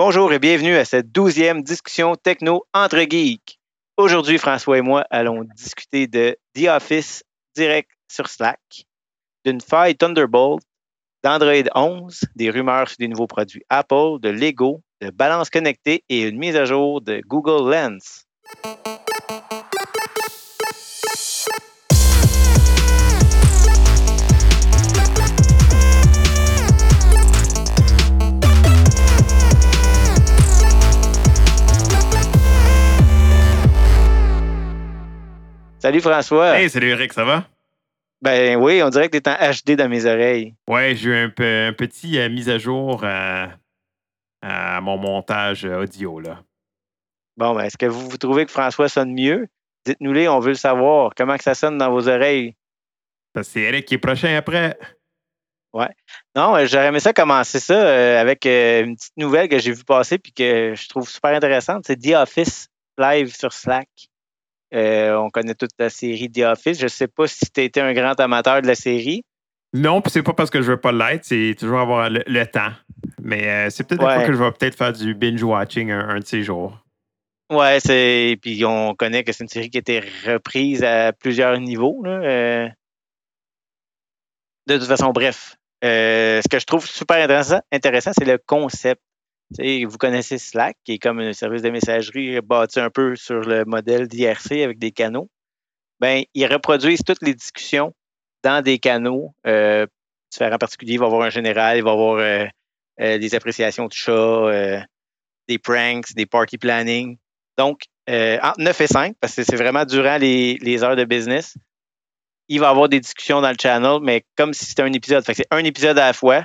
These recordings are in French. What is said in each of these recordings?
Bonjour et bienvenue à cette douzième discussion techno entre geeks. Aujourd'hui, François et moi allons discuter de The Office direct sur Slack, d'une faille Thunderbolt, d'Android 11, des rumeurs sur des nouveaux produits Apple, de Lego, de balance connectée et une mise à jour de Google Lens. Salut François. Hey, salut Eric, ça va? Ben oui, on dirait que tu es en HD dans mes oreilles. Ouais, j'ai eu un, petit euh, mise à jour à, à mon montage audio. Là. Bon, ben, est-ce que vous, vous trouvez que François sonne mieux? Dites-nous-les, on veut le savoir. Comment que ça sonne dans vos oreilles? C'est Eric qui est prochain après. Ouais. Non, euh, j'aurais aimé ça commencer ça euh, avec euh, une petite nouvelle que j'ai vue passer puis que je trouve super intéressante. C'est The Office live sur Slack. Euh, on connaît toute la série The Office. Je ne sais pas si tu été un grand amateur de la série. Non, puis c'est pas parce que je veux pas l'être, c'est toujours avoir le, le temps. Mais euh, c'est peut-être Ouais. que je vais peut-être faire du binge-watching un, un de ces jours. Ouais, c'est. Puis on connaît que c'est une série qui a été reprise à plusieurs niveaux. là. Euh, De toute façon, bref. Ce que je trouve super intéressant, intéressant c'est le concept. Vous connaissez Slack, qui est comme un service de messagerie bâti un peu sur le modèle d'IRC avec des canaux. Ben, ils reproduisent toutes les discussions dans des canaux euh, différents particuliers. Il va y avoir un général, il va y avoir euh, euh, des appréciations de chats, euh, des pranks, des party planning. Donc, entre 9 et 5, parce que c'est vraiment durant les, heures de business, il va y avoir des discussions dans le channel, mais comme si c'était un épisode. C'est un épisode à la fois.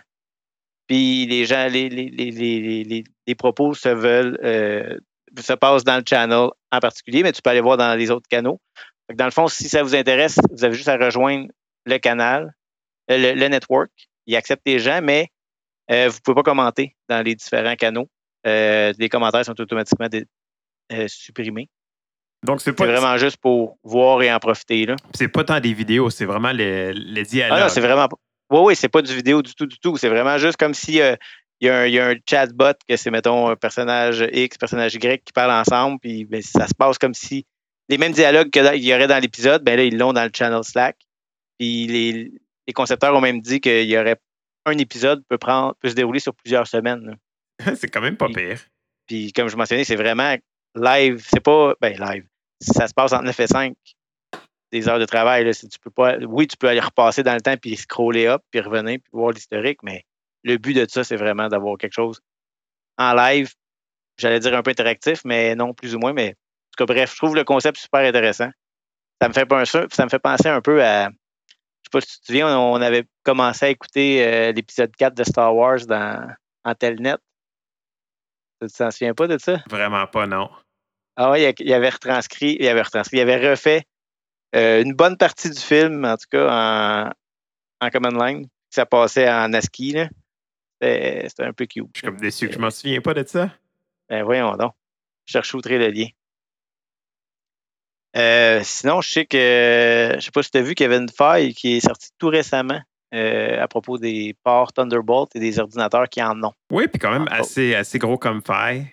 Puis les gens, les, les, les, les, les- les propos se veulent, euh, se passent dans le channel en particulier, mais tu peux aller voir dans les autres canaux. Dans le fond, si ça vous intéresse, vous avez juste à rejoindre le canal, euh, le, le network. Il accepte les gens, mais euh, vous ne pouvez pas commenter dans les différents canaux. Euh, les commentaires sont automatiquement dé- euh, supprimés. Donc, c'est pas, vraiment juste pour voir et en profiter. Là. c'est pas tant des vidéos, c'est vraiment le, le Ah dialogue. non, c'est vraiment pas. Oui, oui, c'est pas du vidéo du tout, du tout. C'est vraiment juste comme si euh, il y, a un- il y a un chatbot que c'est, mettons, un personnage X, personnage Y qui parlent ensemble, puis ben, ça se passe comme si les mêmes dialogues qu'il y aurait dans l'épisode, ben là, ils l'ont dans le channel Slack. Puis les, les concepteurs ont même dit qu'il y aurait un épisode peut prendre peut se dérouler sur plusieurs semaines. c'est quand même pas pire. Puis comme je mentionnais, c'est vraiment live. C'est pas ben live. Ça se passe entre 9 et 5 des heures de travail. Là. Si Tu peux pas, oui, tu peux aller repasser dans le temps puis scroller up, puis revenir, puis voir l'historique, mais le but de ça, c'est vraiment d'avoir quelque chose en live. J'allais dire un peu interactif, mais non, plus ou moins. Mais en tout cas, bref, je trouve le concept super intéressant. Ça me fait, penser, ça me fait penser un peu à. Je sais pas si tu te souviens, on avait commencé à écouter euh, l'épisode 4 de Star Wars dans, en Telnet. Tu t'en souviens pas de ça? Vraiment pas, non. Ah ouais, il avait retranscrit, il avait retranscrit, il avait refait une bonne partie du film, en tout cas en, en command line. Ça passait en ASCII, là. C'était un peu cute. Je suis comme déçu que je m'en souviens pas de ça. Ben voyons donc. Je cherche outré le lien. Euh, sinon, je sais que je sais pas si tu as vu qu'il y avait une faille qui est sortie tout récemment euh, à propos des ports Thunderbolt et des ordinateurs qui en ont. Oui, puis quand même assez, assez gros comme faille.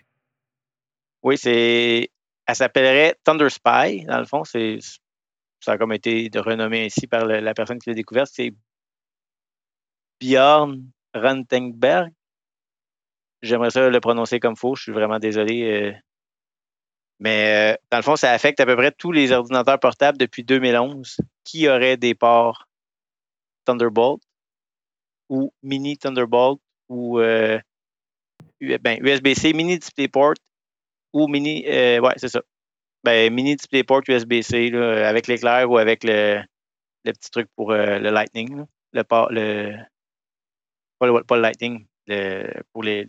Oui, c'est. Elle s'appellerait Thunder Spy, dans le fond. C'est, ça a comme été renommé ainsi par la personne qui l'a découverte. C'est Bjorn Rentengberg. J'aimerais ça le prononcer comme faux. Je suis vraiment désolé. euh. Mais euh, dans le fond, ça affecte à peu près tous les ordinateurs portables depuis 2011 qui auraient des ports Thunderbolt ou Mini Thunderbolt ou euh, U- ben, USB-C, Mini DisplayPort ou mini. euh, ouais, c'est ça. Ben, mini DisplayPort USB-C là, avec l'éclair ou avec le, le petit truc pour euh, le Lightning. là. Le, pas le pas le Lightning. Le, pour les.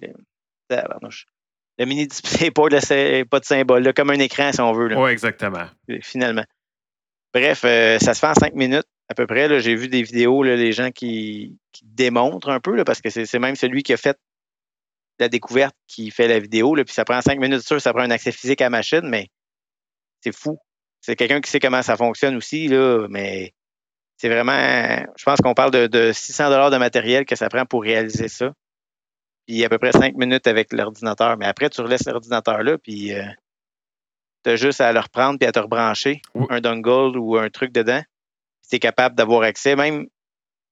le mini DisplayPort, là, c'est pas de symbole, là, comme un écran si on veut. Oui, exactement. finalement. Bref, euh, ça se fait en cinq minutes à peu près. là. J'ai vu des vidéos, là, les gens qui, qui démontrent un peu, là, parce que c'est c'est même celui qui a fait la découverte qui fait la vidéo. Là, puis ça prend cinq minutes, sûr, ça prend un accès physique à la machine, mais c'est fou. C'est quelqu'un qui sait comment ça fonctionne aussi, là, mais c'est vraiment. Je pense qu'on parle de, de 600 de matériel que ça prend pour réaliser ça. puis à peu près cinq minutes avec l'ordinateur. Mais après, tu relaisses l'ordinateur là, puis euh, tu as juste à le reprendre puis à te rebrancher Oui. un dongle ou un truc dedans. Tu es capable d'avoir accès. Même,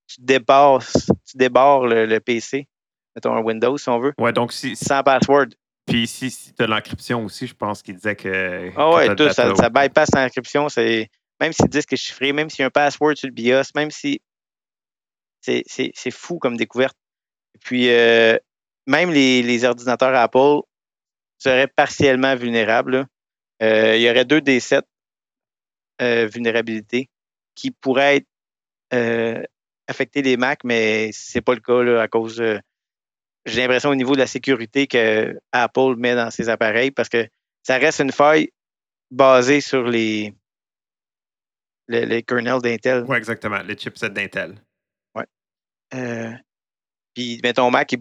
tu débarres, tu débarres le, le PC, mettons un Windows si on veut, Ouais, donc si- sans password. Puis si, si tu as l'encryption aussi, je pense qu'il disait que. Ah ouais, tout, ça, ça bypass l'encryption. c'est- Même si le disque est chiffré, même s'il y a un password sur le BIOS, même si. C'est fou comme découverte. Et puis, euh, même les, les ordinateurs Apple seraient partiellement vulnérables. Euh, il y aurait deux des sept euh, vulnérabilités qui pourraient être affecter les Mac, mais c'est pas le cas là, à cause. de- J'ai l'impression au niveau de la sécurité que Apple met dans ses appareils parce que ça reste une faille basée sur les, les, les kernels d'Intel. Ouais, exactement. Les chipsets d'Intel. Euh, puis, mais ton Mac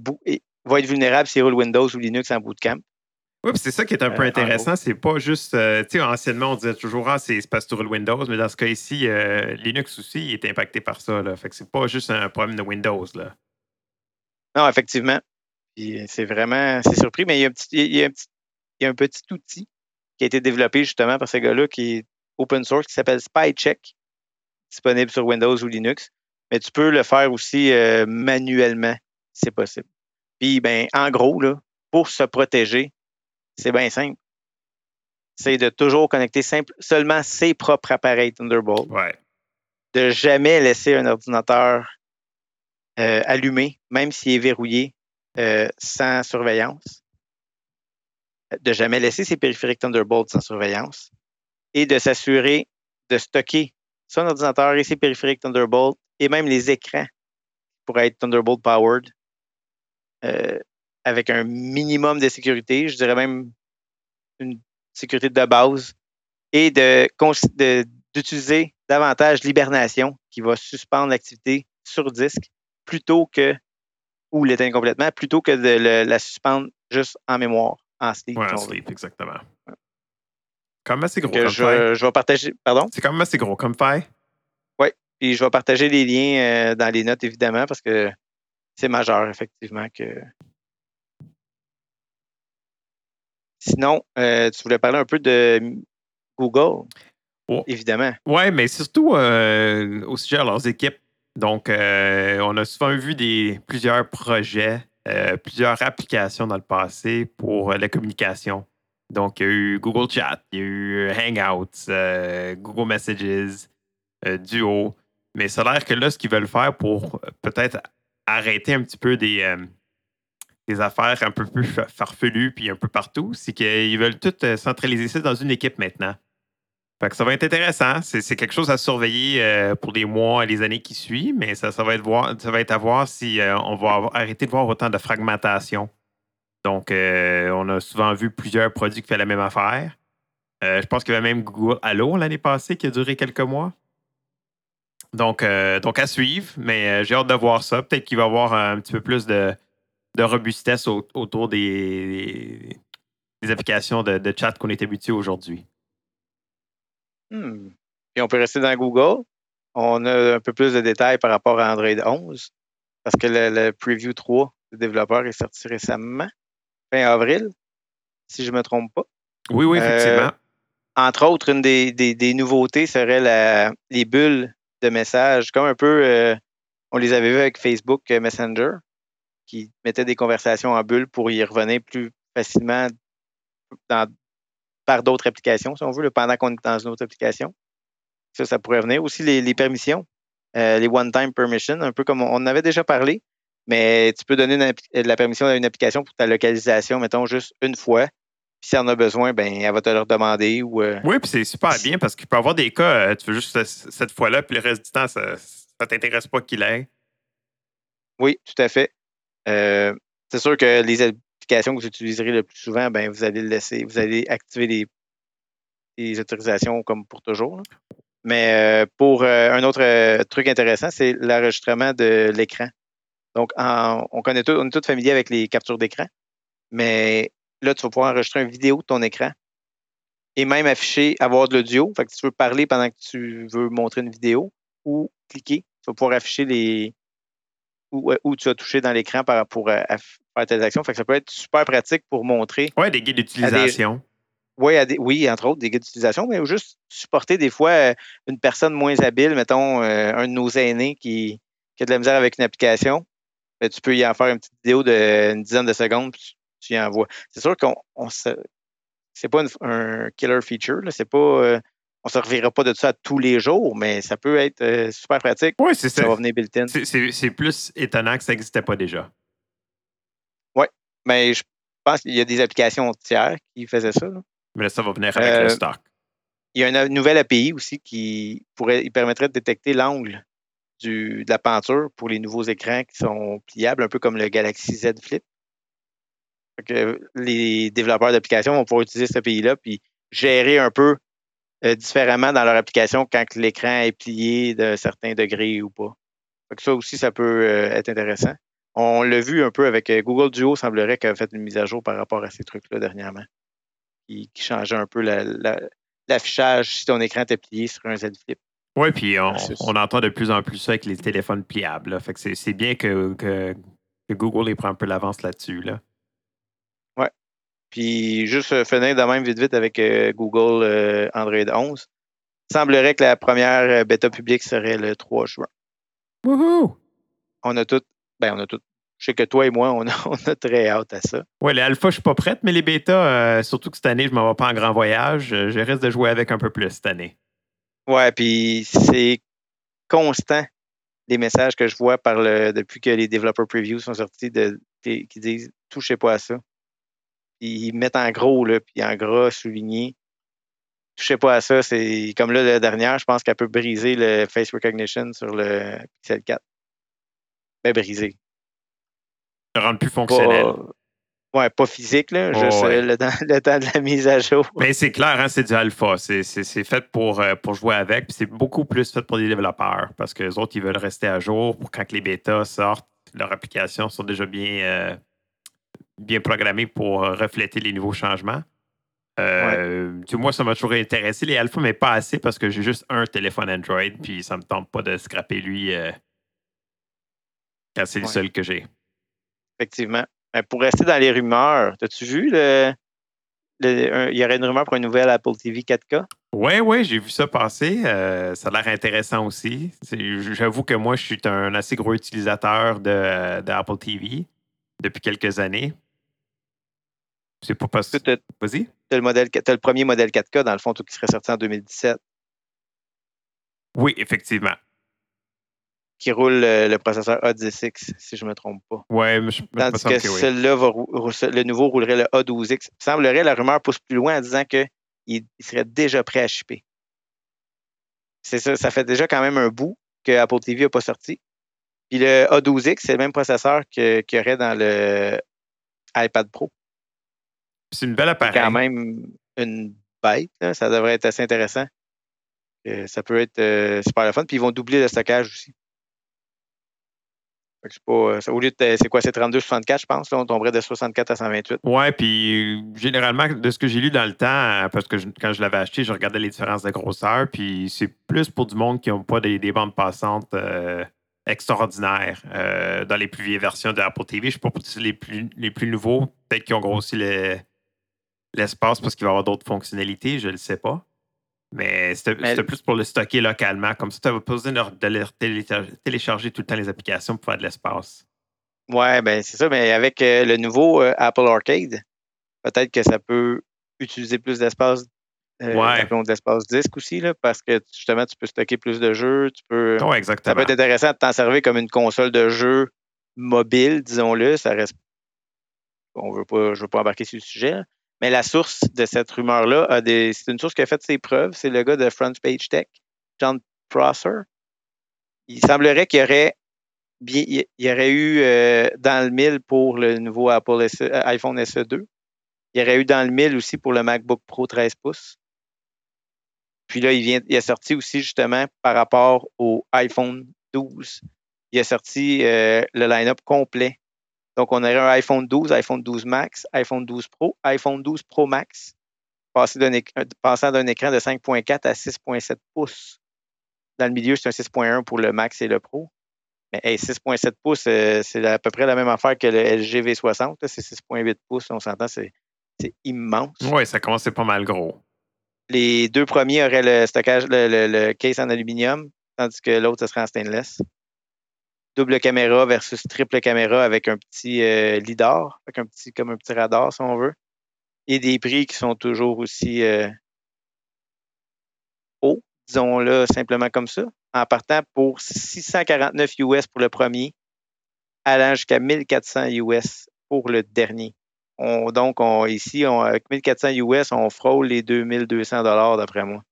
va être vulnérable s'il roule Windows ou Linux en bootcamp. Oui, puis c'est ça qui est un peu Euh, intéressant. C'est pas juste. euh, tu sais, anciennement, on disait toujours, ah, c'est parce que tu Windows, mais dans ce cas ici, euh, Linux aussi est impacté par ça. Là. Fait que c'est pas juste un problème de Windows. Là. Non, effectivement. Puis, euh, c'est vraiment. C'est surpris, mais il y, a un petit, il, y a un petit, il y a un petit outil qui a été développé justement par ce gars-là qui est open source qui s'appelle SpyCheck, disponible sur Windows ou Linux. Mais tu peux le faire aussi euh, manuellement, si c'est possible. Puis, ben, en gros, là, pour se protéger, c'est bien simple. C'est de toujours connecter simple, seulement ses propres appareils Thunderbolt. Ouais. de jamais laisser un ordinateur euh, allumé, même s'il est verrouillé, euh, sans surveillance. De jamais laisser ses périphériques Thunderbolt sans surveillance. Et de s'assurer de stocker son ordinateur et ses périphériques Thunderbolt et même les écrans pour être Thunderbolt powered euh, avec un minimum de sécurité, je dirais même une sécurité de base, et cons- de- d'utiliser davantage l'hibernation qui va suspendre l'activité sur disque plutôt que, ou l'éteindre complètement, plutôt que de le- la suspendre juste en mémoire, en sleep. Ouais, en sleep, exactement. Même assez gros comme je, je vais partager, pardon, C'est quand même assez gros comme faille. puis je vais partager les liens euh, dans les notes évidemment parce que c'est majeur effectivement que. Sinon, euh, tu voulais parler un peu de Google, Oh. évidemment. Ouais, mais surtout euh, au sujet de leurs équipes. Donc, euh, on a souvent vu plusieurs projets, euh, plusieurs applications dans le passé pour euh, la communication. Donc, il y a eu Google Chat, il y a eu Hangouts, Google Messages, Duo. Mais ça a l'air que là, ce qu'ils veulent faire pour peut-être arrêter un petit peu des, affaires un peu plus fa- farfelues puis un peu partout, c'est qu'ils veulent tout centraliser ça dans une équipe maintenant. Ça va être intéressant. C'est quelque chose à surveiller euh, pour les mois et les années qui suivent, mais ça, va, être à voir si euh, on va arrêter de voir autant de fragmentation. Donc, euh, on a souvent vu plusieurs produits qui font la même affaire. Je pense qu'il y avait même Google Allo l'année passée qui a duré quelques mois. Donc, donc à suivre, mais j'ai hâte de voir ça. Peut-être qu'il va y avoir un petit peu plus de, robustesse au- autour des, des applications de, de chat qu'on est habitué aujourd'hui. Hmm. Puis on peut rester dans Google. On a un peu plus de détails par rapport à Android 11 parce que le, le Preview 3 du développeur est sorti récemment, fin avril, si je ne me trompe pas. Oui, oui, Euh, effectivement. Entre autres, une des, des- des nouveautés serait la- les bulles de messages, comme un peu, euh, on les avait vues avec Facebook euh, Messenger, qui mettait des conversations en bulles pour y revenir plus facilement dans- par d'autres applications, si on veut, là, pendant qu'on est dans une autre application. Ça, ça pourrait venir. Aussi, les, les permissions, euh, les one-time permissions, un peu comme on, on en avait déjà parlé, mais tu peux donner une appli- la permission à une application pour ta localisation, mettons, juste une fois. Puis si elle en a besoin, ben, elle va te le demander ou. euh, Oui, puis c'est super bien parce qu'il peut y avoir des cas, euh, tu veux juste ce- cette fois-là, puis le reste du temps, ça ne t'intéresse pas qu'il ait. Oui, tout à fait. Euh, c'est sûr que les que vous utiliserez le plus souvent, ben, vous allez le laisser, vous allez activer les, autorisations comme pour toujours. Mais euh, pour euh, un autre euh, truc intéressant, c'est l'enregistrement de l'écran. Donc, on connaît tout, on est tous familiers avec les captures d'écran, mais là, tu vas pouvoir enregistrer une vidéo de ton écran et même afficher, avoir de l'audio. Fait que tu peux parler pendant que tu veux montrer une vidéo ou cliquer. Tu vas pouvoir afficher les, où, où tu as touché dans l'écran pour faire telles actions. Fait que ça peut être super pratique pour montrer. Oui, des guides d'utilisation. Oui, oui, entre autres, des guides d'utilisation, mais juste supporter des fois euh, une personne moins habile, mettons euh, un de nos aînés qui, a de la misère avec une application. Ben, tu peux y en faire une petite vidéo d'une dizaine de secondes, puis tu y envoies. C'est sûr qu'on on c'est pas un killer feature, c'est pas. Euh, on ne se reverra pas de ça tous les jours, mais ça peut être super pratique. Oui, c'est ça. Ça va venir built-in. C'est plus étonnant que ça n'existait pas déjà. Mais je pense qu'il y a des applications tiers qui faisaient ça. Mais là, ça va venir avec le euh, stock. Il y a une nouvelle API aussi qui pourrait, il permettrait de détecter l'angle de la peinture pour les nouveaux écrans qui sont pliables, un peu comme le Galaxy Z Flip. Que les développeurs d'applications vont pouvoir utiliser cette API-là puis gérer un peu euh, différemment dans leur application quand l'écran est plié d'un certain degré ou pas. ça aussi, ça peut euh, être intéressant. On l'a vu un peu avec Google Duo, semblerait qu'elle a fait une mise à jour par rapport à ces trucs-là dernièrement qui, changeait un peu l'affichage si ton écran était plié sur un Z Flip. Oui, puis on, entend de plus en plus ça avec les téléphones pliables. Fait que c'est bien que, que, Google prend un peu l'avance là-dessus. Là. Ouais. Puis juste euh, finir de même vite vite avec euh, Google euh, Android 11. Il semblerait que la première bêta publique serait le 3 juin. Wouhou! On a tout, ben on a tout je sais que toi et moi, on a, très hâte à ça. Oui, les alpha, je suis pas prête, mais les bêtas, euh, surtout que cette année, je ne m'en vais pas en grand voyage. Euh, je risque de jouer avec un peu plus cette année. Ouais, puis c'est constant les messages que je vois par le, depuis que les developer previews sont sortis de, qui disent touchez pas à ça. Ils mettent en gros, là, puis en gras souligné. Touchez pas à ça. C'est comme là, la dernière, je pense qu'elle peut briser le face recognition sur le Pixel 4. Ben, briser rendre plus fonctionnel. ouais, pas physique, là, juste euh, le, temps, de la mise à jour. Mais c'est clair, hein, c'est du alpha. C'est fait pour, euh, pour jouer avec. Puis c'est beaucoup plus fait pour les développeurs parce que les autres, ils veulent rester à jour pour quand les bêtas sortent, leurs applications sont déjà bien, euh, bien programmées pour refléter les nouveaux changements. moi, ça m'a toujours intéressé, les alphas, mais pas assez parce que j'ai juste un téléphone Android, puis ça me tente pas de scraper lui quand c'est le seul que j'ai. Effectivement. pour rester dans les rumeurs, as-tu vu le, il y aurait une rumeur pour une nouvelle Apple TV 4K? Oui, oui, j'ai vu ça passer. Euh, ça a l'air intéressant aussi. J'avoue que moi, je suis un assez gros utilisateur de, d'Apple TV depuis quelques années. C'est pas possible. Vas-y. Tu as, le premier modèle 4K, dans le fond, tout qui serait sorti en 2017. Oui, effectivement qui roule le, processeur A10X, si je ne me trompe pas. Ouais, mais je Tandis que, celui-là, le nouveau roulerait le A12X. Il semblerait, la rumeur pousse plus loin en disant qu'il il serait déjà prêt à shipper. C'est ça, ça fait déjà quand même un bout que Apple TV n'a pas sorti. Puis le A12X, c'est le même processeur qu'il y aurait dans le iPad Pro. C'est une belle appareil. C'est quand même une bête. Ça devrait être assez intéressant. ça peut être euh, super le fun. Puis ils vont doubler le stockage aussi. Euh, au lieu de, c'est quoi, c'est 32-64, je pense, là, on tomberait de 64 à 128. Ouais, puis généralement, de ce que j'ai lu dans le temps, parce que quand je l'avais acheté, je regardais les différences de grosseur, puis c'est plus pour du monde qui n'ont pas des, bandes passantes euh, extraordinaires euh, dans les plus vieilles versions de Apple TV. Je ne sais pas pour les plus, les plus nouveaux, peut-être qu'ils ont grossi l'espace parce qu'il va y avoir d'autres fonctionnalités, je ne le sais pas. Mais c'était plus pour le stocker localement. Comme ça, tu n'avais pas besoin de, télécharger tout le temps les applications pour faire de l'espace. Ouais, ben c'est ça. Mais avec euh, le nouveau euh, Apple Arcade, peut-être que ça peut utiliser plus d'espace. Euh, ouais. d'espace disque aussi, là, parce que justement, tu peux stocker plus de jeux. Tu peux, exactement. Ça peut être intéressant de t'en servir comme une console de jeu mobile, disons-le. Ça reste. On veut pas, je ne veux pas embarquer sur le sujet. Mais la source de cette rumeur-là, c'est une source qui a fait ses preuves. C'est le gars de Front Page Tech, John Prosser. Il semblerait qu'il y aurait, il aurait eu euh, dans le mille pour le nouveau Apple e, euh, iPhone SE2. Il y aurait eu dans le mille aussi pour le MacBook Pro 13 pouces. Puis là, il, vient, il a sorti aussi justement par rapport au iPhone 12. Il a sorti euh, le line-up complet donc, on aurait un iPhone 12, iPhone 12 Max, iPhone 12 Pro, iPhone 12 Pro Max, passant d'un écran de 5.4 à 6.7 pouces. Dans le milieu, c'est un 6.1 pour le Max et le Pro. Mais 6,7 pouces, euh, c'est à peu près la même affaire que le LG V60. C'est 6,8 pouces, on s'entend, c'est immense. Oui, ça commence pas mal gros. Les deux premiers auraient le stockage, le, case en aluminium, tandis que l'autre, ce serait en stainless. Double caméra versus triple caméra avec un petit euh, lidar, avec un petit, comme un petit radar, si on veut. Et des prix qui sont toujours aussi euh, hauts, disons-le simplement comme ça en partant pour 649 US pour le premier, allant jusqu'à 1400 US pour le dernier. donc, on, ici, avec 1400 US, on frôle les 2200 d'après moi.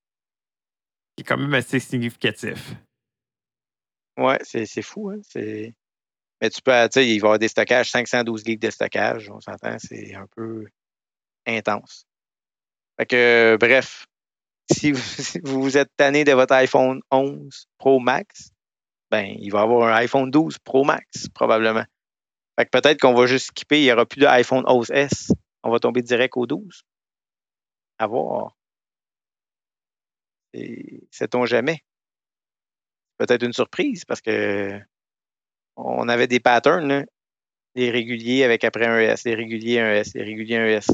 C'est quand même assez significatif. Ouais, c'est fou. Hein? Mais tu peux, tu sais, il va y avoir des stockages, 512 gigs de stockage, on s'entend, c'est un peu intense. Fait que, bref, si vous, vous êtes tanné de votre iPhone 11 Pro Max, ben, il va avoir un iPhone 12 Pro Max, probablement. Fait que peut-être qu'on va juste skipper, il n'y aura plus d'iPhone 11S. On va tomber direct au 12. À voir. Sait-on jamais? Peut-être une surprise parce que on avait des patterns, les réguliers avec après un S, les réguliers un S, les réguliers un S.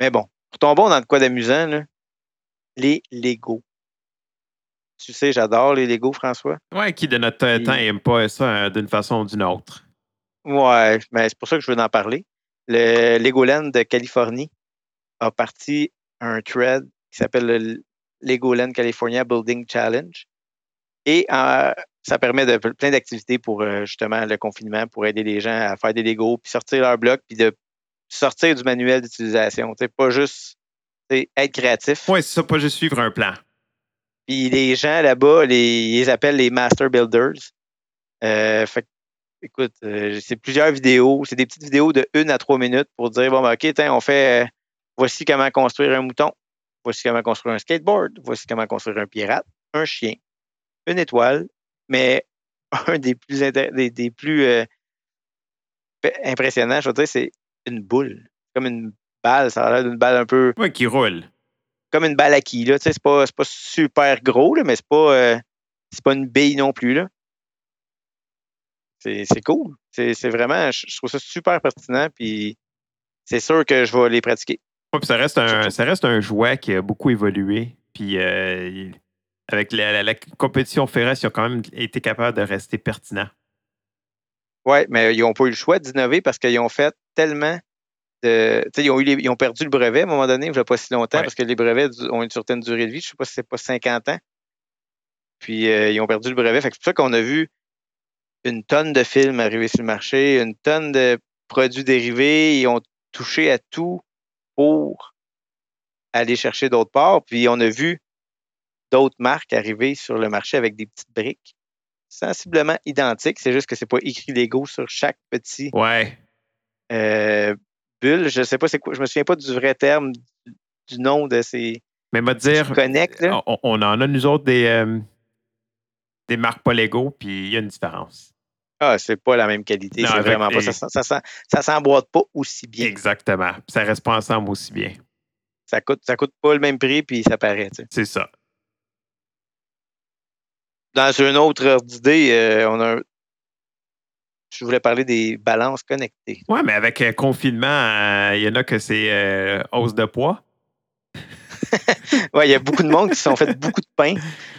Mais bon, tombons dans le quoi d'amusant, les Lego. Tu sais, j'adore les Lego, François. Ouais, qui de notre temps n'aime pas ça hein, d'une façon ou d'une autre. Ouais, mais c'est pour ça que je veux en parler. Le Legoland de Californie a parti un thread qui s'appelle le Legoland California Building Challenge. Et euh, ça permet de plein d'activités pour euh, justement le confinement, pour aider les gens à faire des Lego, puis sortir leur bloc, puis de sortir du manuel d'utilisation. Pas juste être créatif. Oui, c'est ça, pas juste suivre un plan. Puis les gens là-bas, les, ils les appellent les Master Builders. Euh, fait écoute, euh, c'est plusieurs vidéos. C'est des petites vidéos de 1 à 3 minutes pour dire bon, ben, OK, on fait euh, voici comment construire un mouton. Voici comment construire un skateboard. Voici comment construire un pirate, un chien, une étoile. Mais un des plus, des, des plus impressionnants, je veux dire, c'est une boule. Comme une balle, ça a l'air d'une balle un peu. Oui, qui roule. Comme une balle à qui, là. Tu sais, c'est pas, pas super gros, là, mais c'est pas, euh, c'est pas une bille non plus, là. C'est cool. C'est vraiment, je trouve ça super pertinent, puis c'est sûr que je vais les pratiquer. Ouais, puis ça reste un, ça reste un jouet qui a beaucoup évolué, puis euh, avec la, la, compétition féroce, ils ont quand même été capables de rester pertinents. Oui, mais ils n'ont pas eu le choix d'innover parce qu'ils ont fait tellement de. Ils ont, eu ils ont perdu le brevet à un moment donné, il n'y a pas si longtemps, parce que les brevets ont une certaine durée de vie. Je ne sais pas si c'est pas 50 ans. Puis euh, ils ont perdu le brevet. C'est pour ça qu'on a vu une tonne de films arriver sur le marché, une tonne de produits dérivés. Ils ont touché à tout pour aller chercher d'autres parts. Puis on a vu d'autres marques arriver sur le marché avec des petites briques sensiblement identique. C'est juste que c'est pas écrit Lego sur chaque petit ouais. Euh, bulle. Je sais pas c'est quoi. Je me souviens pas du vrai terme du nom de ces. Mais me dire. On, en a nous autres des, euh, des marques pas Lego, puis il y a une différence. Ah, c'est pas la même qualité. C'est vraiment pas. Ça, ça, s'emboîte pas aussi bien. Exactement. Ça reste pas ensemble aussi bien. Ça coûte, ça coûte pas le même prix, puis ça paraît. C'est ça dans une autre heure d'idée, euh, on a je voulais parler des balances connectées. Oui, mais avec euh, confinement, euh, il y en a que c'est hausse de poids. oui, il y a beaucoup de monde qui se sont fait beaucoup de pain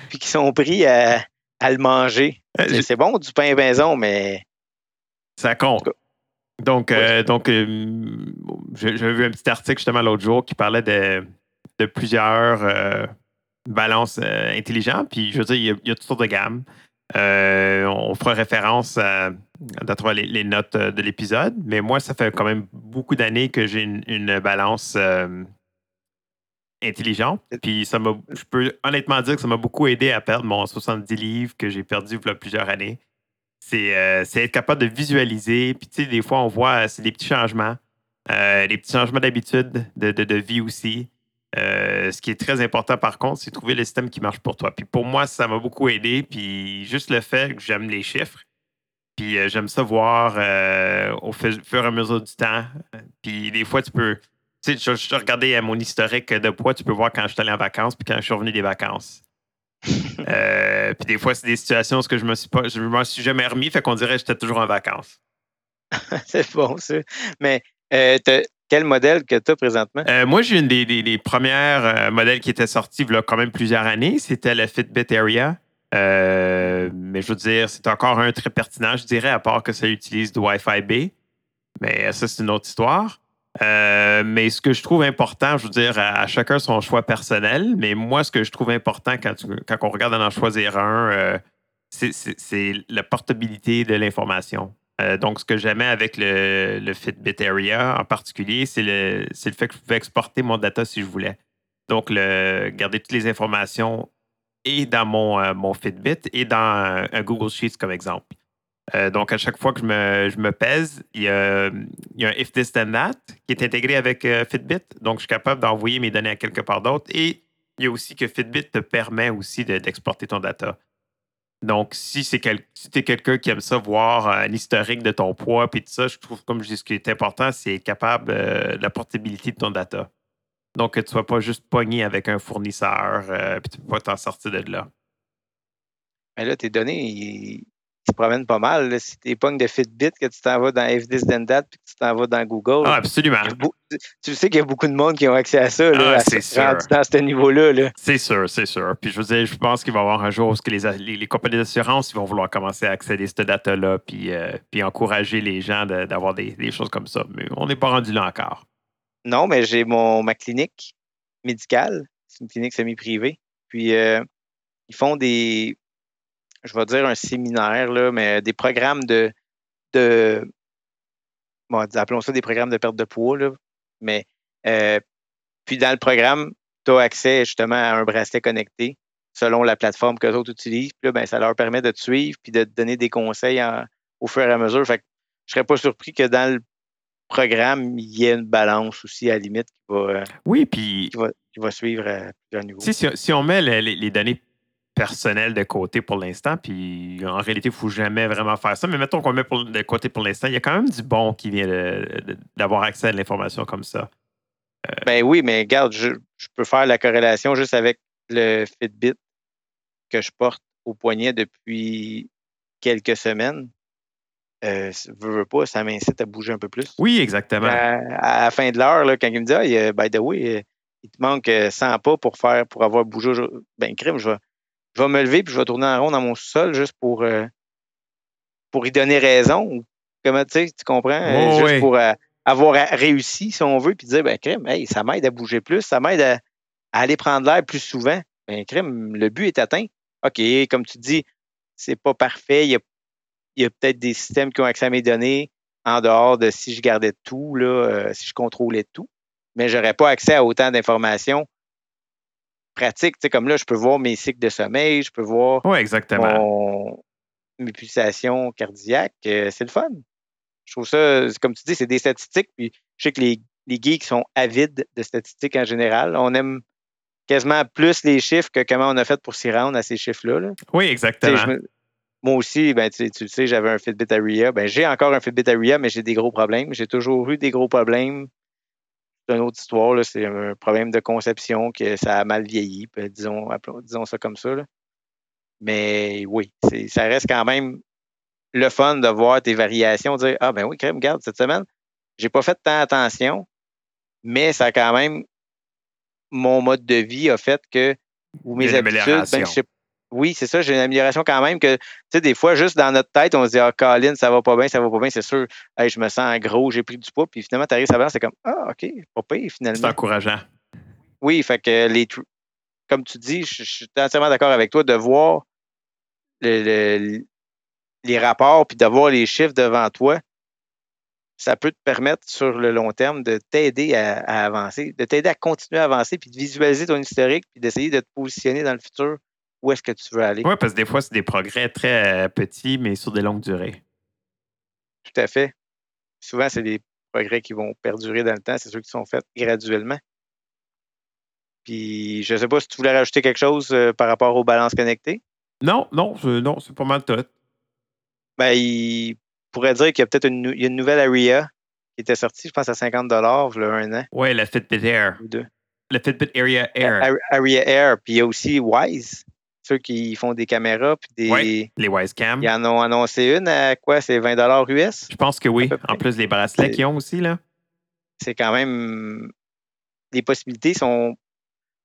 puis qui sont pris à, le manger. c'est bon du pain maison, mais. Ça compte. Donc, donc j'ai vu un petit article justement l'autre jour qui parlait de, de plusieurs euh, intelligente. Puis, je veux dire, il y a, toutes sortes de gammes. Euh, on fera référence à, à les, notes euh, de l'épisode, mais moi, ça fait quand même beaucoup d'années que j'ai une, balance intelligente. Puis, ça m'a, je peux honnêtement dire que ça m'a beaucoup aidé à perdre mon 70 livres que j'ai perdu il y a plusieurs années. C'est, être capable de visualiser. Puis, tu sais, des fois, on voit, c'est des petits changements, des petits changements d'habitude, de, de, vie aussi. Euh, ce qui est très important, par contre, c'est trouver le système qui marche pour toi. Puis pour moi, ça m'a beaucoup aidé. Puis juste le fait que j'aime les chiffres, puis euh, j'aime ça voir euh, au fur et à mesure du temps. Puis des fois, tu peux. Tu sais, je, regardais mon historique de poids, tu peux voir quand je suis allé en vacances, puis quand je suis revenu des vacances. Euh, puis des fois, c'est des situations où je me suis pas, je m'en suis jamais remis, fait qu'on dirait que j'étais toujours en vacances. c'est bon, ça. Mais euh, quel modèle que tu as présentement? Euh, moi, j'ai une des, des, premières modèles qui était sorti il y a quand même plusieurs années. C'était le Fitbit Area. mais je veux dire, c'est encore un très pertinent, je dirais, à part que ça utilise du Wi-Fi B. Mais ça, c'est une autre histoire. Euh, mais ce que je trouve important, je veux dire, à, chacun son choix personnel, mais moi, ce que je trouve important quand, quand on regarde à en choisir un, euh, c'est la portabilité de l'information. Euh, donc, ce que j'aimais avec le, le, Fitbit Area en particulier, c'est le, le fait que je pouvais exporter mon data si je voulais. Donc, garder toutes les informations et dans mon, mon Fitbit et dans un Google Sheets comme exemple. Euh, donc, à chaque fois que je me, pèse, il y, a, un If This Then That qui est intégré avec euh, Fitbit. Donc, je suis capable d'envoyer mes données à quelque part d'autre. Et il y a aussi que Fitbit te permet aussi d'exporter ton data. Donc, si c'est si tu es quelqu'un qui aime ça, voir un historique de ton poids et tout ça, je trouve, comme je dis, ce qui est important, c'est être capable euh, de la portabilité de ton data. Donc, que tu ne sois pas juste pogné avec un fournisseur et tu ne peux pas t'en sortir de là. Mais là, tes données, promènes pas mal. Si tu pognes de Fitbit, que tu t'en vas dans F10 Dendat puis que tu t'en vas dans Google. Ah, absolument. Tu sais qu'il y a beaucoup de monde qui ont accès à ça, là, ah, c'est sûr. dans ce niveau-là. C'est sûr, c'est sûr. Puis je veux dire, je pense qu'il va y avoir un jour où les, les, compagnies d'assurance vont vouloir commencer à accéder à cette data-là puis, euh, puis encourager les gens d'avoir des, des, choses comme ça. Mais on n'est pas rendu là encore. Non, mais j'ai mon ma clinique médicale. C'est une clinique semi-privée. Puis euh, ils font des je vais dire un séminaire, là, mais des programmes de, de bon, appelons ça des programmes de perte de poids, là, mais euh, puis dans le programme, tu as accès justement à un bracelet connecté selon la plateforme que les autres utilisent. Puis là, ben, ça leur permet de te suivre puis de te donner des conseils au fur et à mesure. Fait que je serais pas surpris que dans le programme, il y ait une balance aussi à la limite qui va, euh, oui, puis, qui va, suivre à plusieurs niveaux. Si, si, on met les, les données personnel de côté pour l'instant. Puis en réalité, il ne faut jamais vraiment faire ça. Mais mettons qu'on met de côté pour l'instant, il y a quand même du bon qui vient d'avoir accès à l'information comme ça. Euh, ben oui, mais regarde, je, peux faire la corrélation juste avec le Fitbit que je porte au poignet depuis quelques semaines. Euh, veux, veux pas, ça m'incite à bouger un peu plus. Oui, exactement. À, la fin de l'heure, quand il me dit ah, by the way, il te manque 100 pas pour faire pour avoir bougé. Ben, crime, je vais, je vais me lever puis je vais tourner en rond dans mon sol juste pour, euh, pour y donner raison. Comment tu sais, tu comprends? Euh, juste pour euh, avoir réussi, si on veut, puis dire, ben, crème, hey, ça m'aide à bouger plus, ça m'aide à, aller prendre l'air plus souvent. Ben, crème, le but est atteint. OK, comme tu dis, c'est pas parfait. Il y a, peut-être des systèmes qui ont accès à mes données en dehors de si je gardais tout, là, si je contrôlais tout. Mais je n'aurais pas accès à autant d'informations pratique. comme là, je peux voir mes cycles de sommeil, je peux voir exactement. mes pulsations cardiaques. Euh, c'est le fun. Je trouve ça, comme tu dis, c'est des statistiques. Puis je sais que les, les geeks sont avides de statistiques en général. On aime quasiment plus les chiffres que comment on a fait pour s'y rendre à ces chiffres-là. Oui, exactement. moi aussi, ben, tu, tu sais, j'avais un Fitbit Aria. Ben, j'ai encore un Fitbit Aria, mais j'ai des gros problèmes. J'ai toujours eu des gros problèmes une autre histoire. C'est un problème de conception que ça a mal vieilli, disons, disons ça comme ça. Mais oui, ça reste quand même le fun de voir tes variations, dire Ah ben oui, crème, regarde, cette semaine, j'ai pas fait tant attention, mais ça a quand même mon mode de vie a fait que ou mes habitudes, ben, je sais oui, c'est ça, j'ai une amélioration quand même que, tu sais, des fois, juste dans notre tête, on se dit, ah, Colin, ça va pas bien, ça va pas bien, c'est sûr, je me sens gros, j'ai pris du poids, puis finalement, tu arrives à c'est comme, ah, OK, pas pire, finalement. C'est encourageant. Oui, fait que les, comme tu dis, je, suis entièrement d'accord avec toi de voir les rapports, puis de voir les chiffres devant toi, ça peut te permettre sur le long terme de t'aider à, à, avancer, de t'aider à continuer à avancer, puis de visualiser ton historique, puis d'essayer de te positionner dans le futur où est-ce que tu veux aller. Oui, parce que des fois, c'est des progrès très euh, petits, mais sur des longues durées. Tout à fait. Souvent, c'est des progrès qui vont perdurer dans le temps. C'est ceux qui sont faits graduellement. Puis, je ne sais pas si tu voulais rajouter quelque chose euh, par rapport aux balances connectées. Non, non, non, c'est pas mal tout. Ben, il pourrait dire qu'il y a peut-être une, une, nouvelle Aria qui était sortie, je pense, à 50 il y a un an. Oui, la Fitbit Air. Le Fitbit Area Air. Aria Air. Puis il y a aussi Wise ceux qui font des caméras. Puis des, les Wisecam. Ils en ont annoncé une à quoi? C'est 20 US? Je pense que oui. En plus, les bracelets C'est- qu'ils ont aussi, là. C'est quand même. Les possibilités sont.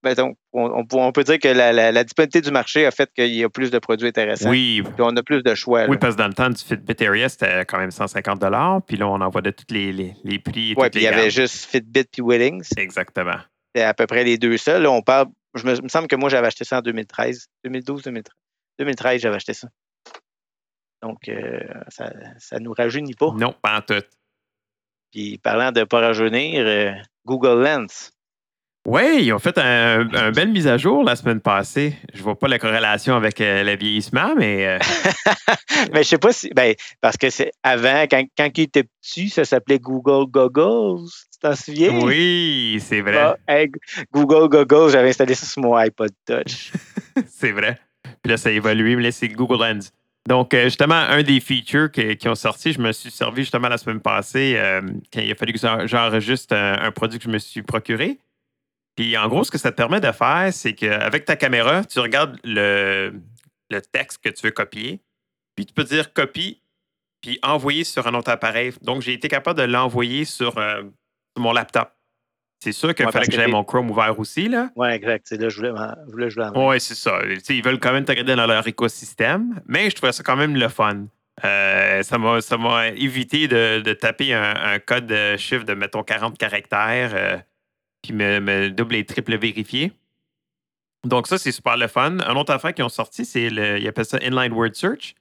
ben, donc, on, on peut- dire que la, la- la disponibilité du marché a fait qu'il y a plus de produits intéressants. Oui, Puis on a plus de choix. là. oui, parce que dans le temps du Fitbit Area, c'était quand même 150 Puis là, on envoie de tous les, les, les prix toutes puis il y avait juste Fitbit puis Willings. Exactement. C'était à peu près les deux seuls. Là, on parle. Je me, il me semble que moi, j'avais acheté ça en 2013. 2012, 2013. 2013, j'avais acheté ça. Donc, euh, ça, ça nous rajeunit pas. Non, pas en tout. Puis, parlant de ne pas rajeunir, euh, Google Lens. Oui, ils ont fait un, un belle mise à jour la semaine passée. Je vois pas la corrélation avec euh, le vieillissement, mais euh, Mais je sais pas si. Ben, parce que c'est avant, quand, quand il était petit, ça s'appelait Google Goggles. Tu t'en souviens? oui, c'est vrai. Ah, hey, Google Goggles, j'avais installé ça sur mon iPod Touch. c'est vrai. Puis là, ça a évolué, mais là, c'est Google Lens. Donc, euh, justement, un des features qui ont sorti, je me suis servi justement la semaine passée euh, quand il a fallu que j'en- j'enregistre un, un produit que je me suis procuré. Puis, en gros, ce que ça te permet de faire, c'est qu'avec ta caméra, tu regardes le, le texte que tu veux copier, puis tu peux dire copie, puis envoyer sur un autre appareil. Donc, j'ai été capable de l'envoyer sur, euh, sur mon laptop. C'est sûr qu'il Ouais, fallait que que j'aie mon Chrome ouvert aussi, là. Oui, exact. C'est là, je voulais, m'en- je voulais jouer Oui, c'est ça. Ils veulent quand même te garder dans leur écosystème, mais je trouvais ça quand même le fun. Euh, ça m'a évité de, de taper un, un code de chiffre de, mettons, 40 caractères, euh, puis me, double et triple vérifier. Donc, ça, c'est super le fun. Un autre affaire qu'ils ont sorti, c'est le, ils appellent ça Inline Word Search.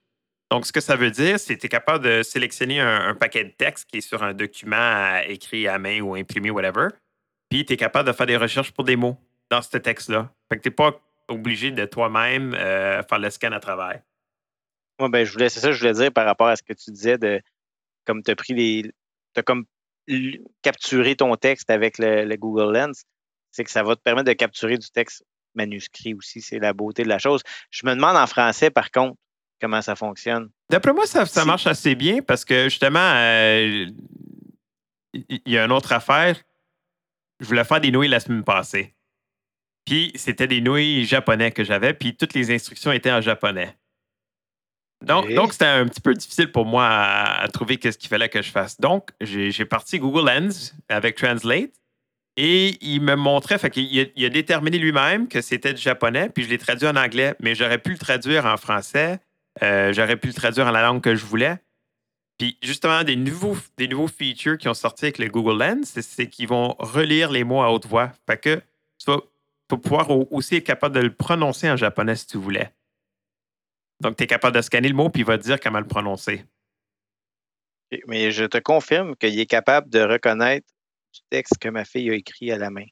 Donc, ce que ça veut dire, c'est que tu es capable de sélectionner un, paquet de texte qui est sur un document écrit à main ou imprimé, whatever. Puis, tu es capable de faire des recherches pour des mots dans ce texte-là. Fait que tu n'es pas obligé de toi-même euh, faire le scan à travers. Moi, ben, je voulais, c'est ça que je voulais dire par rapport à ce que tu disais de comme tu as pris les. Tu as comme capturé ton texte avec le, le Google Lens, c'est que ça va te permettre de capturer du texte manuscrit aussi. C'est la beauté de la chose. Je me demande en français, par contre, comment ça fonctionne. D'après moi, ça, marche assez bien parce que justement, euh, il il y a une autre affaire. Je voulais faire des nouilles la semaine passée. Puis c'était des nouilles japonais que j'avais, puis toutes les instructions étaient en japonais. Donc, c'était un petit peu difficile pour moi à, à trouver qu'est-ce qu'il fallait que je fasse. Donc, j'ai parti Google Lens avec Translate et il me montrait, fait qu'il a, il a déterminé lui-même que c'était du japonais, puis je l'ai traduit en anglais, mais j'aurais pu le traduire en français, euh, j'aurais pu le traduire en la langue que je voulais. Puis justement, des nouveaux, des nouveaux features qui ont sorti avec le Google Lens, c'est- qu'ils vont relire les mots à haute voix. Fait que tu vas, tu vas pouvoir au- aussi être capable de le prononcer en japonais si tu voulais. Donc, tu es capable de scanner le mot, puis il va te dire comment le prononcer. Mais je te confirme qu'il est capable de reconnaître du texte que ma fille a écrit à la main.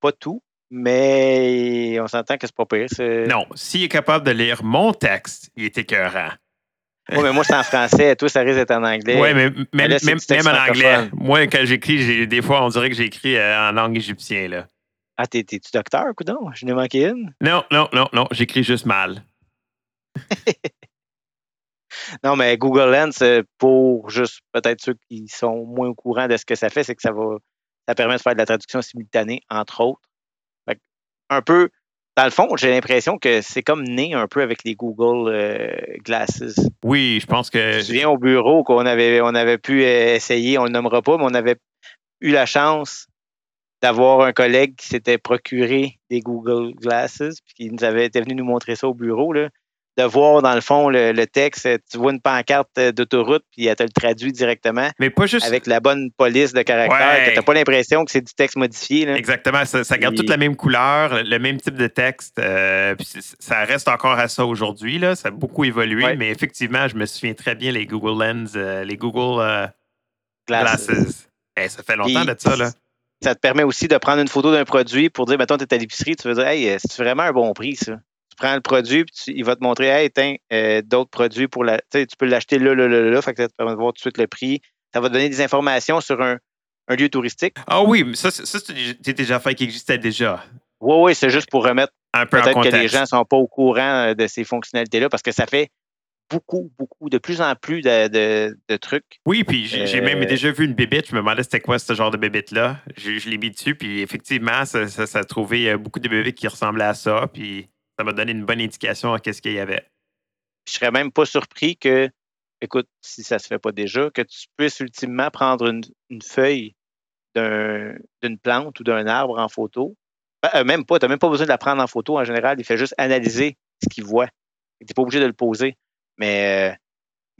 Pas tout, mais on s'entend que c'est pas pire. Non, s'il est capable de lire mon texte, il est écœurant. Ouais, mais moi, c'est en français. Toi, ça risque d'être en anglais. Oui, mais même, Mais là, c'est même, du texte même en anglais. Moi, quand j'écris, des fois, on dirait que j'écris euh, en langue égyptienne. Là. Ah, t'es- t'es-tu docteur, coudon? Je n'ai manqué une. Non, non, non, non, j'écris juste mal. Non, mais Google Lens, euh, pour juste peut-être ceux qui sont moins au courant de ce que ça fait, c'est que ça va ça permet de faire de la traduction simultanée, entre autres. Fait un peu, dans le fond, j'ai l'impression que c'est comme né un peu avec les Google euh, Glasses. Oui, je pense Je que. me souviens au bureau qu'on avait, on avait pu euh, essayer, on ne le nommera pas, mais on avait eu la chance d'avoir un collègue qui s'était procuré des Google Glasses, puis qui nous avait été venu nous montrer ça au bureau, là, de voir dans le fond le, le texte. Tu vois une pancarte euh, d'autoroute, puis elle te le traduit directement Mais pas juste. avec la bonne police de caractère, Ouais. que tu n'as pas l'impression que c'est du texte modifié. Là. Exactement, ça, ça garde toute la même couleur, le même type de texte. euh, puis ça reste encore à ça aujourd'hui. là. Ça a beaucoup évolué, Ouais. mais effectivement, je me souviens très bien les Google Lens, euh, les Google euh, Glasses. Glasses. Eh, ça fait longtemps Puis, de ça. Là. Ça te permet aussi de prendre une photo d'un produit pour dire, mettons, tu es à l'épicerie, tu veux dire, hey, euh, c'est vraiment un bon prix, ça. Prends le produit, puis tu- il va te montrer, hey, tiens, euh, d'autres produits pour la. Tu peux l'acheter là, là, là, là, là. Fait que ça te permet de voir tout de suite le prix. Ça va te donner des informations sur un, un lieu touristique. Ah oui, mais ça, c'est- ça c'est des- affaires qui existaient déjà. Oui, oui, c'est juste pour remettre Un peu peut-être que les gens ne sont pas au courant euh, de ces fonctionnalités-là parce que ça fait beaucoup, beaucoup, de plus en plus de, de- de trucs. Oui, puis j'ai même Euh, déjà vu une bébite. Je me demandais c'était quoi ce genre de bébite-là. Je, je l'ai mis dessus, puis effectivement, ça, ça, ça a trouvé euh, beaucoup de bébites qui ressemblaient à ça. Puis ça m'a donné une bonne indication à ce qu'il y avait. Je serais même pas surpris que, écoute, si ça se fait pas déjà, que tu puisses ultimement prendre une, feuille d'une plante ou d'un arbre en photo. Ben, euh, même pas, tu n'as même pas besoin de la prendre en photo en général. Il fait juste analyser ce qu'il voit. Tu n'es pas obligé de le poser. Mais, euh,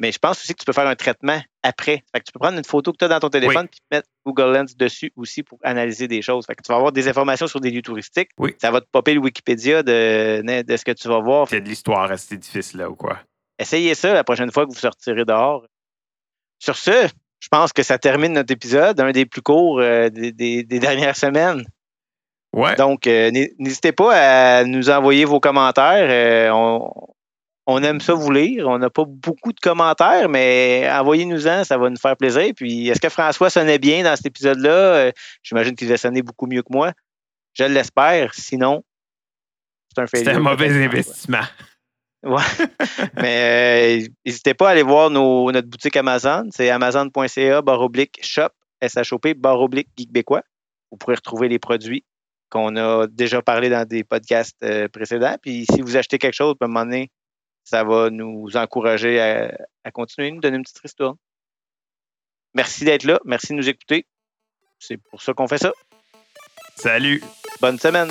mais je pense aussi que tu peux faire un traitement après. Fait que tu peux prendre une photo que tu as dans ton téléphone et mettre Google Lens dessus aussi pour analyser des choses. Fait que tu vas avoir des informations sur des lieux touristiques. Oui. Ça va te popper le Wikipédia de, de ce que tu vas voir. C'est de l'histoire à cet édifice-là ou quoi? Essayez ça la prochaine fois que vous sortirez dehors. Sur ce, je pense que ça termine notre épisode, un des plus courts euh, des, dernières semaines. Ouais. Donc, euh, n'hésitez pas à nous envoyer vos commentaires. Euh, on, on aime ça vous lire. On n'a pas beaucoup de commentaires, mais envoyez-nous-en, ça va nous faire plaisir. Puis, est-ce que François sonnait bien dans cet épisode-là? Euh, j'imagine qu'il va sonner beaucoup mieux que moi. Je l'espère. Sinon, c'est un C'est un mauvais investissement. Ouais. mais euh, n'hésitez pas à aller voir notre boutique Amazon. C'est amazon.ca baroblique shop, S-H-O-P, baroblique geekbécois. Vous pourrez retrouver les produits qu'on a déjà parlé dans des podcasts euh, précédents. Puis si vous achetez quelque chose, à un moment donné, ça va nous encourager à, continuer, nous donner une petite histoire. Merci d'être là. Merci de nous écouter. C'est pour ça qu'on fait ça. Salut. Bonne semaine.